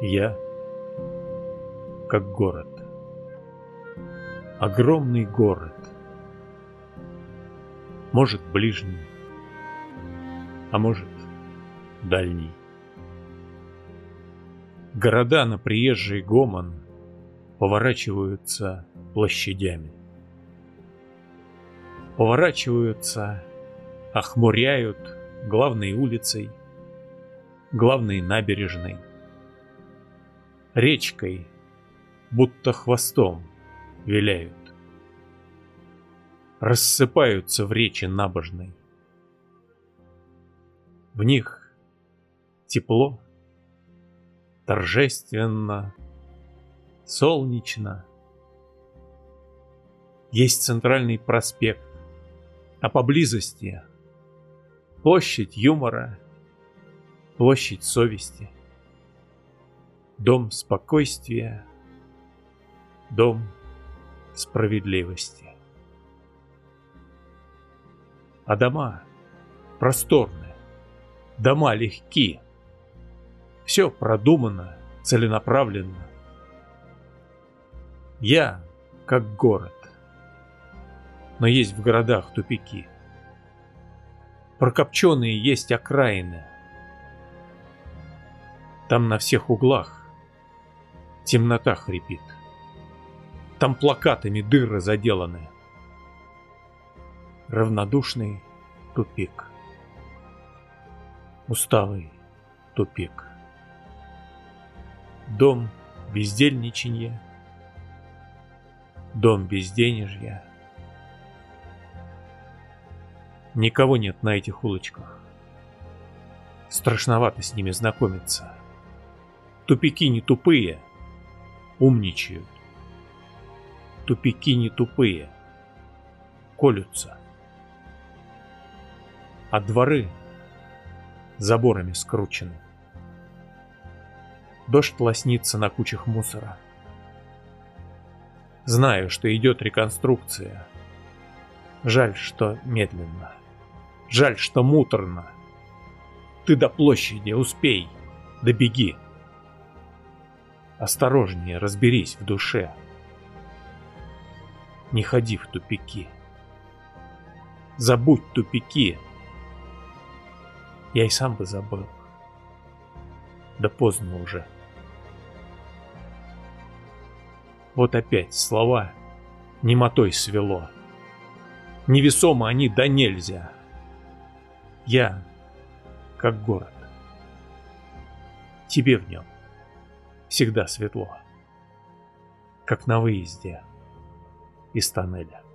Я как город. Огромный город. Может, ближний, а может, дальний. Города на приезжий гомон поворачиваются площадями. Поворачиваются, охмуряют главной улицей, главной набережной, речкой, будто хвостом виляют. Рассыпаются в речи набожной. В них тепло, торжественно, солнечно. Есть центральный проспект, а поблизости площадь юмора, площадь совести, дом спокойствия, дом справедливости. А дома просторные, дома легкие, все продумано, целенаправленно. Я как город, но есть в городах тупики. Прокопченные есть окраины. Там на всех углах темнота хрипит. Там плакатами дыры заделаны. Равнодушный тупик. Усталый тупик. Дом бездельничанья. Дом безденежья. Никого нет на этих улочках. Страшновато с ними знакомиться. Тупики не тупые, умничают тупики не тупые, колются. А дворы заборами скручены. Дождь лоснится на кучах мусора. Знаю, что идет реконструкция. Жаль, что медленно. Жаль, что муторно. Ты до площади успей, добеги. Осторожнее разберись в душе. Не ходи в тупики. Забудь тупики. Я и сам бы забыл. Да поздно уже. Вот опять слова немотой свело. Невесомо они да нельзя. Я как город. Тебе в нем всегда светло, как на выезде из тоннеля.